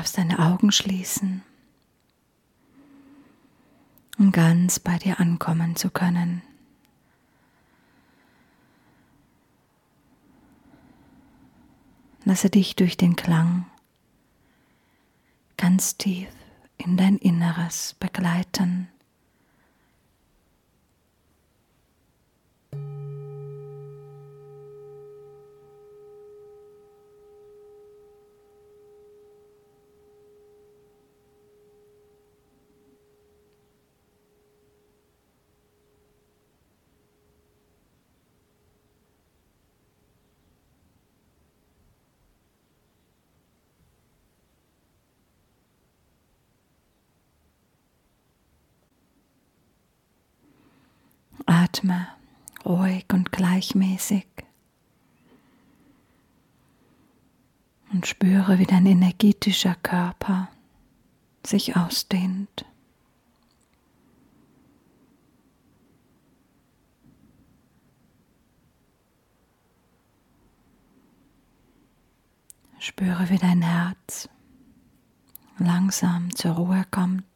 darfst deine Augen schließen, um ganz bei dir ankommen zu können. Lasse dich durch den Klang ganz tief in dein Inneres begleiten. Atme ruhig und gleichmäßig und spüre, wie dein energetischer Körper sich ausdehnt. Spüre, wie dein Herz langsam zur Ruhe kommt.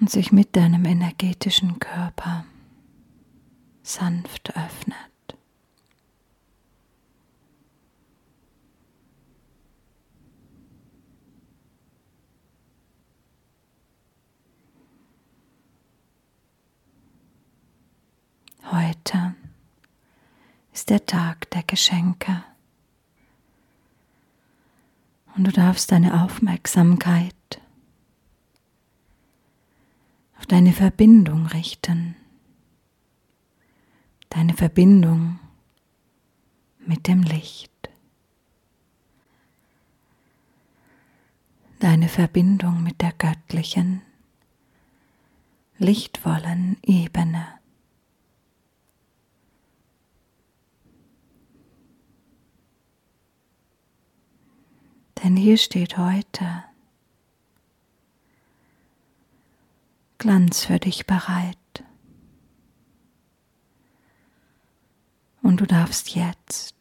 Und sich mit deinem energetischen Körper sanft öffnet. Heute ist der Tag der Geschenke und du darfst deine Aufmerksamkeit auf deine Verbindung richten, deine Verbindung mit dem Licht, deine Verbindung mit der göttlichen, lichtvollen Ebene. Denn hier steht heute Glanz für dich bereit. Und du darfst jetzt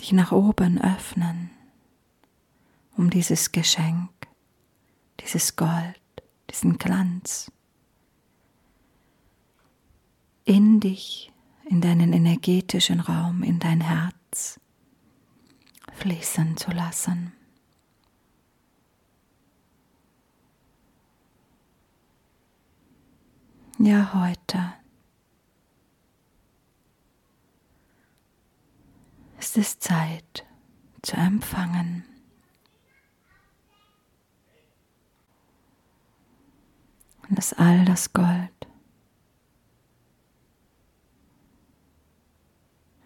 dich nach oben öffnen, um dieses Geschenk, dieses Gold, diesen Glanz in dich, in deinen energetischen Raum, in dein Herz fließen zu lassen. Ja, heute. Ist es Zeit zu empfangen. Und dass all das Gold.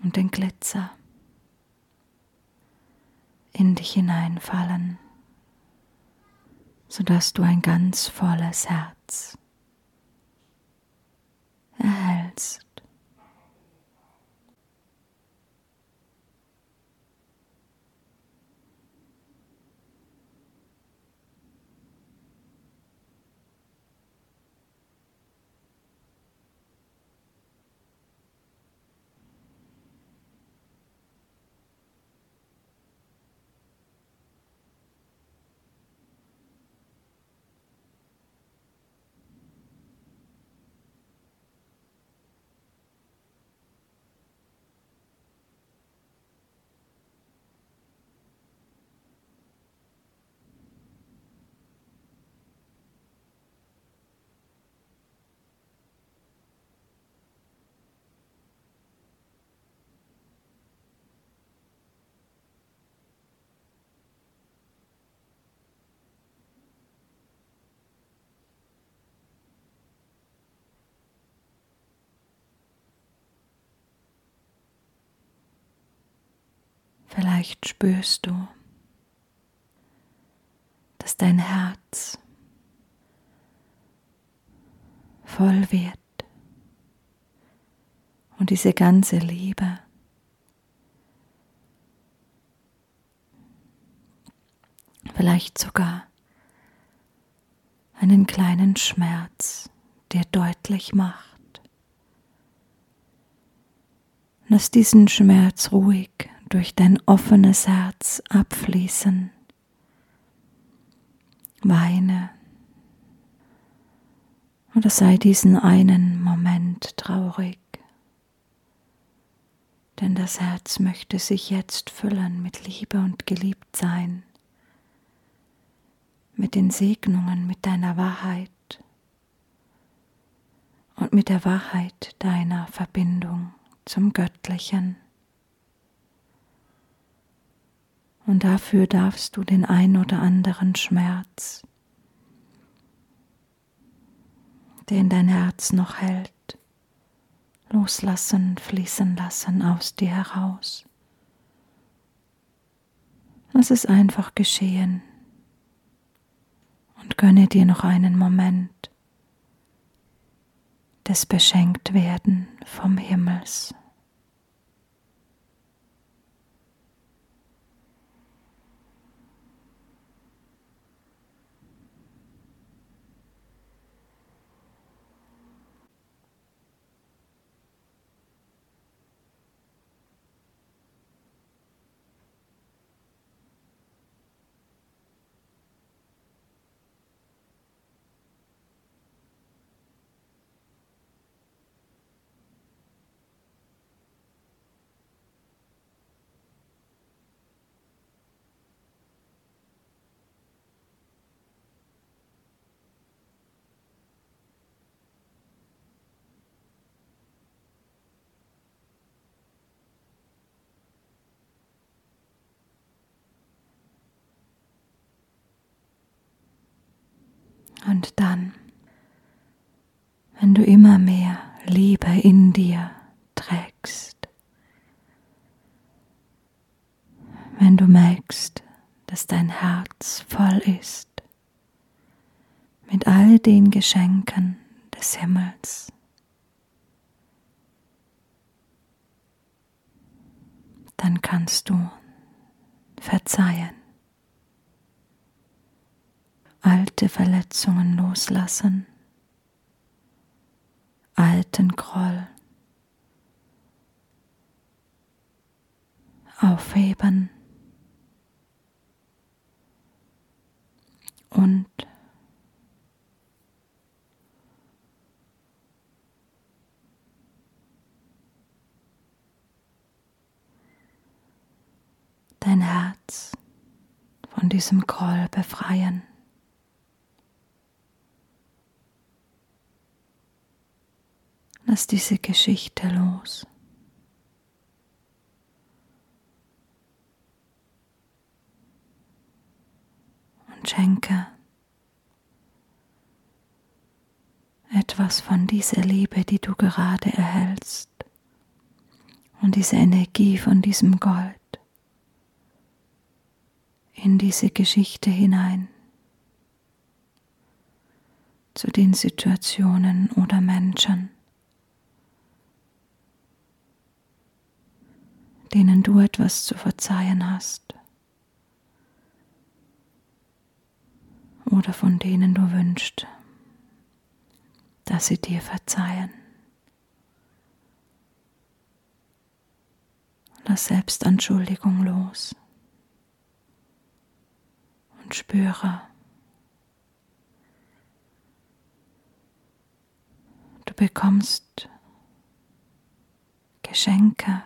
Und den Glitzer. In dich hineinfallen, sodass du ein ganz volles Herz erhältst. Vielleicht spürst du, dass dein Herz voll wird und diese ganze Liebe vielleicht sogar einen kleinen Schmerz dir deutlich macht. Lass diesen Schmerz ruhig durch dein offenes Herz abfließen. Weine oder sei diesen einen Moment traurig, denn das Herz möchte sich jetzt füllen mit Liebe und Geliebtsein, mit den Segnungen, mit deiner Wahrheit und mit der Wahrheit deiner Verbindung zum Göttlichen. Und dafür darfst du den ein oder anderen Schmerz, der in dein Herz noch hält, loslassen, fließen lassen aus dir heraus. Lass es einfach geschehen und gönne dir noch einen Moment des Beschenktwerden vom Himmels. Und dann, wenn du immer mehr Liebe in dir trägst, wenn du merkst, dass dein Herz voll ist mit all den Geschenken des Himmels, dann kannst du verzeihen alte Verletzungen loslassen, alten Groll. Aufheben. Und dein Herz von diesem Groll befreien. Lass diese Geschichte los. Und schenke etwas von dieser Liebe, die du gerade erhältst. Und diese Energie von diesem Gold in diese Geschichte hinein, zu den Situationen oder Menschen, denen du etwas zu verzeihen hast oder von denen du wünschst, dass sie dir verzeihen. Lass Selbstanschuldigung los und spüre, du bekommst Geschenke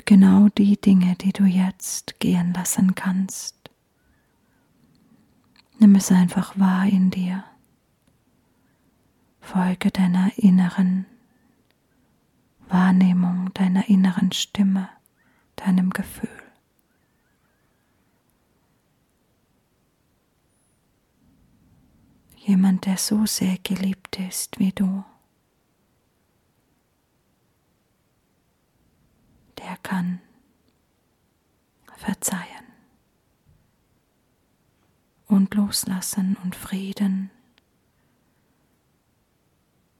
für genau die Dinge, die du jetzt gehen lassen kannst. Nimm es einfach wahr in dir. Folge deiner inneren Wahrnehmung, deiner inneren Stimme, deinem Gefühl. Jemand, der so sehr geliebt ist wie du. Der kann verzeihen und loslassen und Frieden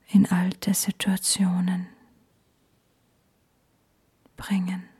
in alte Situationen bringen.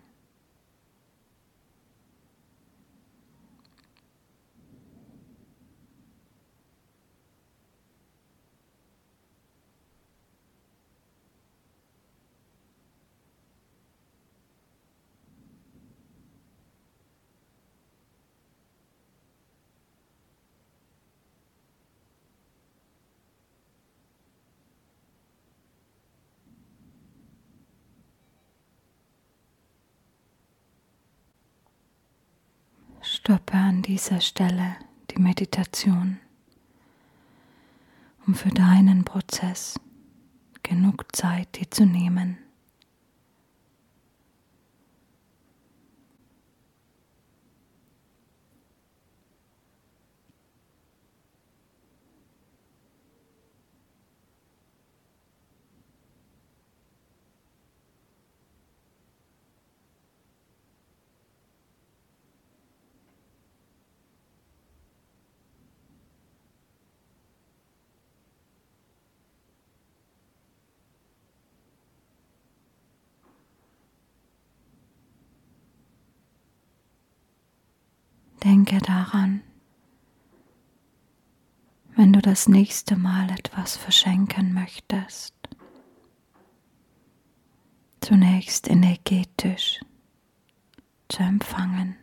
Stoppe an dieser Stelle die Meditation, um für deinen Prozess genug Zeit dir zu nehmen. Denke daran, wenn du das nächste Mal etwas verschenken möchtest, zunächst energetisch zu empfangen.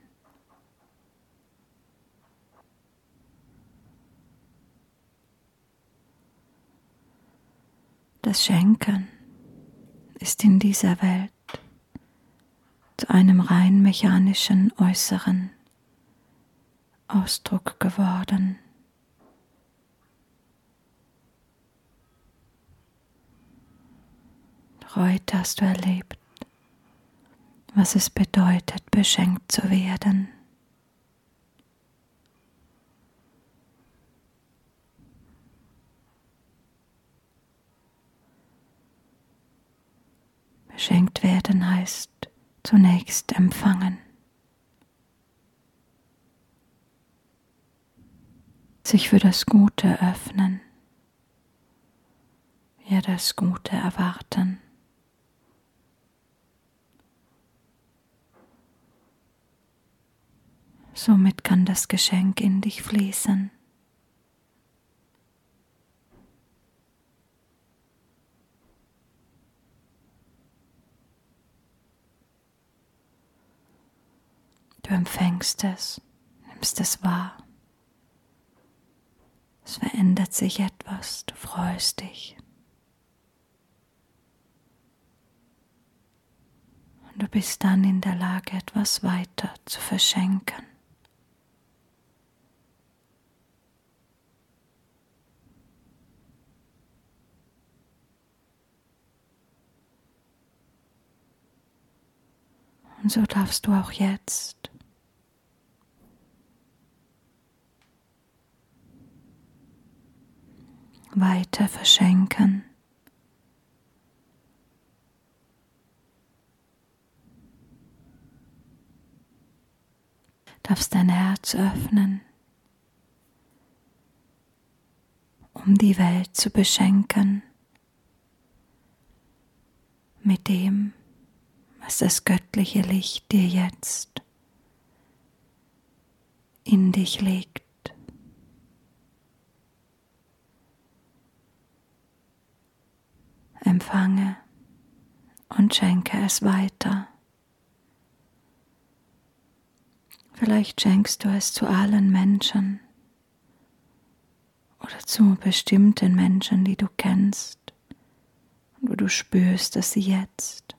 Das Schenken ist in dieser Welt zu einem rein mechanischen Äußeren Ausdruck geworden. heute hast du erlebt, was es bedeutet, beschenkt zu werden. Beschenkt werden heißt zunächst empfangen. Sich für das Gute öffnen, ja das Gute erwarten. Somit kann das Geschenk in dich fließen. Du empfängst es, nimmst es wahr. Es verändert sich etwas, du freust dich. Und du bist dann in der Lage, etwas weiter zu verschenken. Und so darfst du auch jetzt weiter verschenken. Darfst dein Herz öffnen, um die Welt zu beschenken mit dem, was das göttliche Licht dir jetzt in dich legt. Empfange und schenke es weiter. Vielleicht schenkst du es zu allen Menschen oder zu bestimmten Menschen, die du kennst und wo du spürst, dass sie jetzt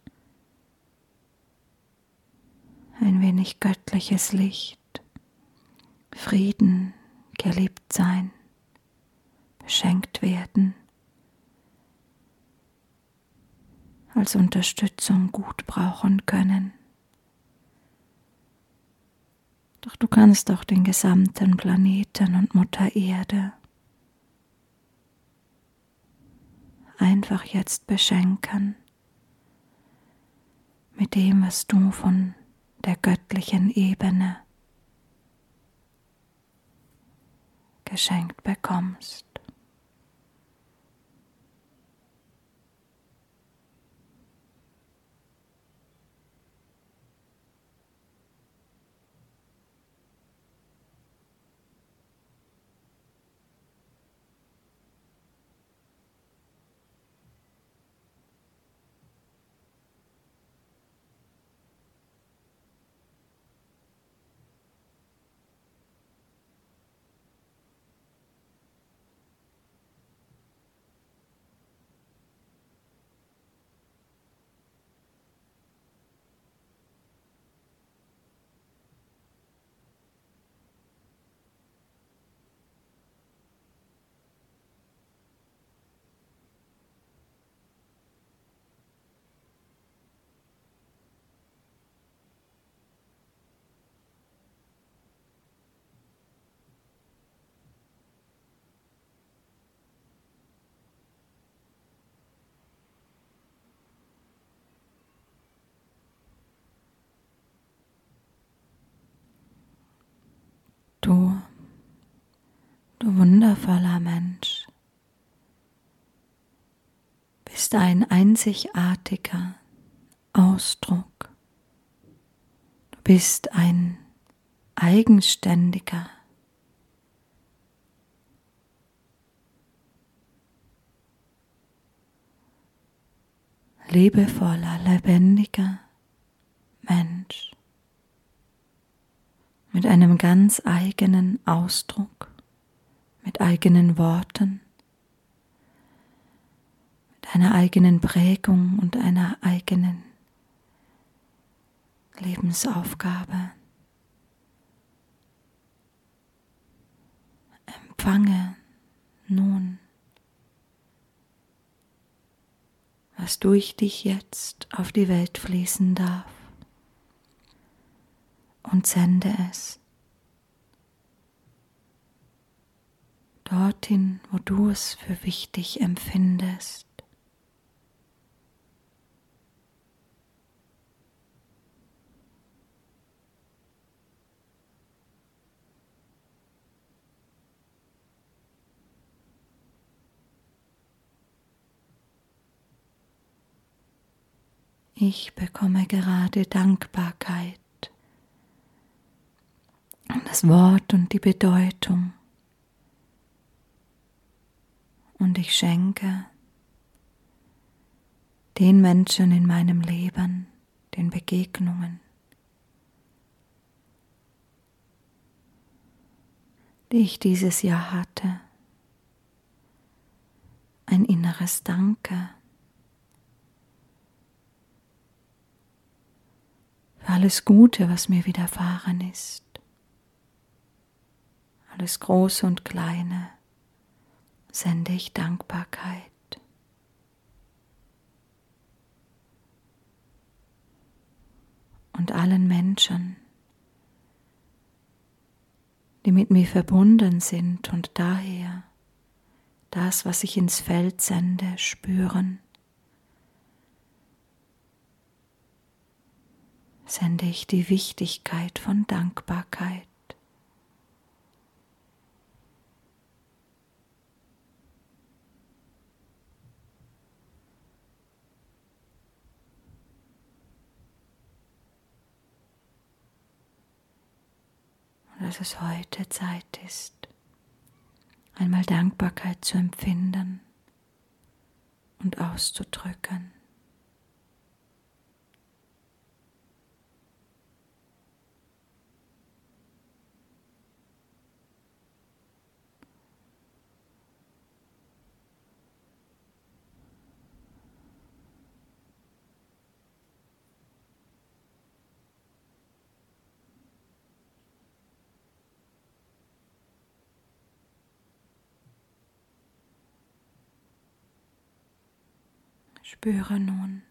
ein wenig göttliches Licht, Frieden, geliebt sein, beschenkt werden. Als Unterstützung gut brauchen können. Doch du kannst auch den gesamten Planeten und Mutter Erde einfach jetzt beschenken mit dem, was du von der göttlichen Ebene geschenkt bekommst. Du, du wundervoller Mensch, bist ein einzigartiger Ausdruck. Du bist ein eigenständiger. Liebevoller, lebendiger Mensch mit einem ganz eigenen Ausdruck, mit eigenen Worten, mit einer eigenen Prägung und einer eigenen Lebensaufgabe. Empfange nun was durch dich jetzt auf die Welt fließen darf. Und sende es dorthin, wo du es für wichtig empfindest. Ich bekomme gerade Dankbarkeit. Das Wort und die Bedeutung. Und ich schenke den Menschen in meinem Leben, den Begegnungen, die ich dieses Jahr hatte, ein inneres Danke. für alles Gute, was mir widerfahren ist, alles Große und Kleine, sende ich Dankbarkeit. Und allen Menschen, die mit mir verbunden sind und daher das, was ich ins Feld sende, spüren. sende ich die Wichtigkeit von Dankbarkeit. Und dass es heute Zeit ist, einmal Dankbarkeit zu empfinden und auszudrücken. Spüre nun,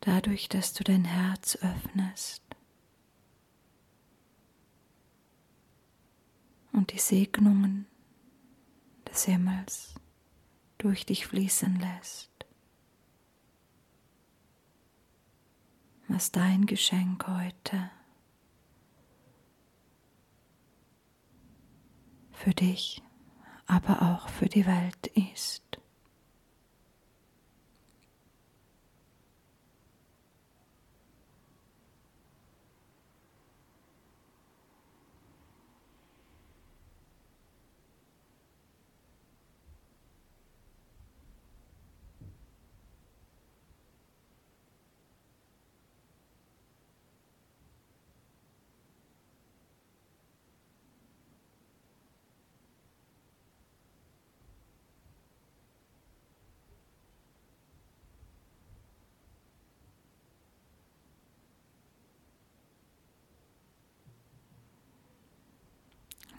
dadurch, dass du dein Herz öffnest und die Segnungen des Himmels durch dich fließen lässt, was dein Geschenk heute für dich aber auch für die Welt ist.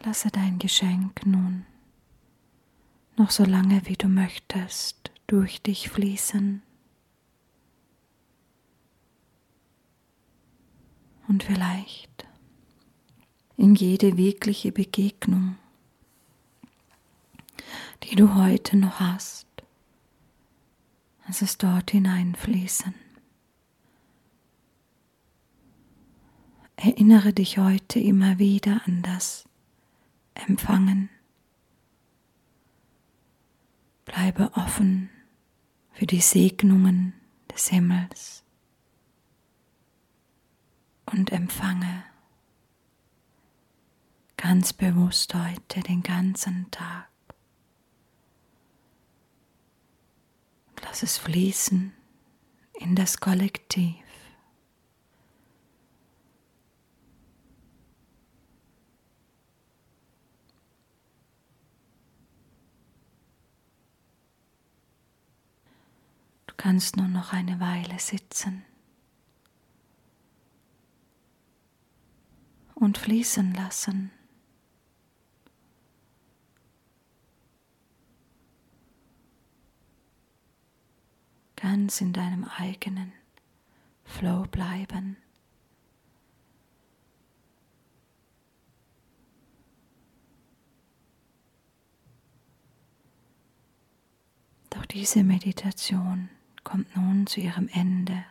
Lasse dein Geschenk nun noch so lange wie du möchtest durch dich fließen. Und vielleicht in jede wirkliche Begegnung, die du heute noch hast, lass es dort hineinfließen. Erinnere dich heute immer wieder an das Empfangen. Bleibe offen für die Segnungen des Himmels und empfange ganz bewusst heute den ganzen Tag. Lass es fließen in das Kollektiv. Du kannst nur noch eine Weile sitzen und fließen lassen. ganz in deinem eigenen Flow bleiben. Doch diese Meditation kommt nun zu ihrem Ende.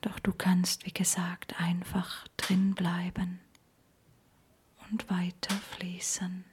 Doch du kannst, wie gesagt, einfach drin bleiben und weiter fließen.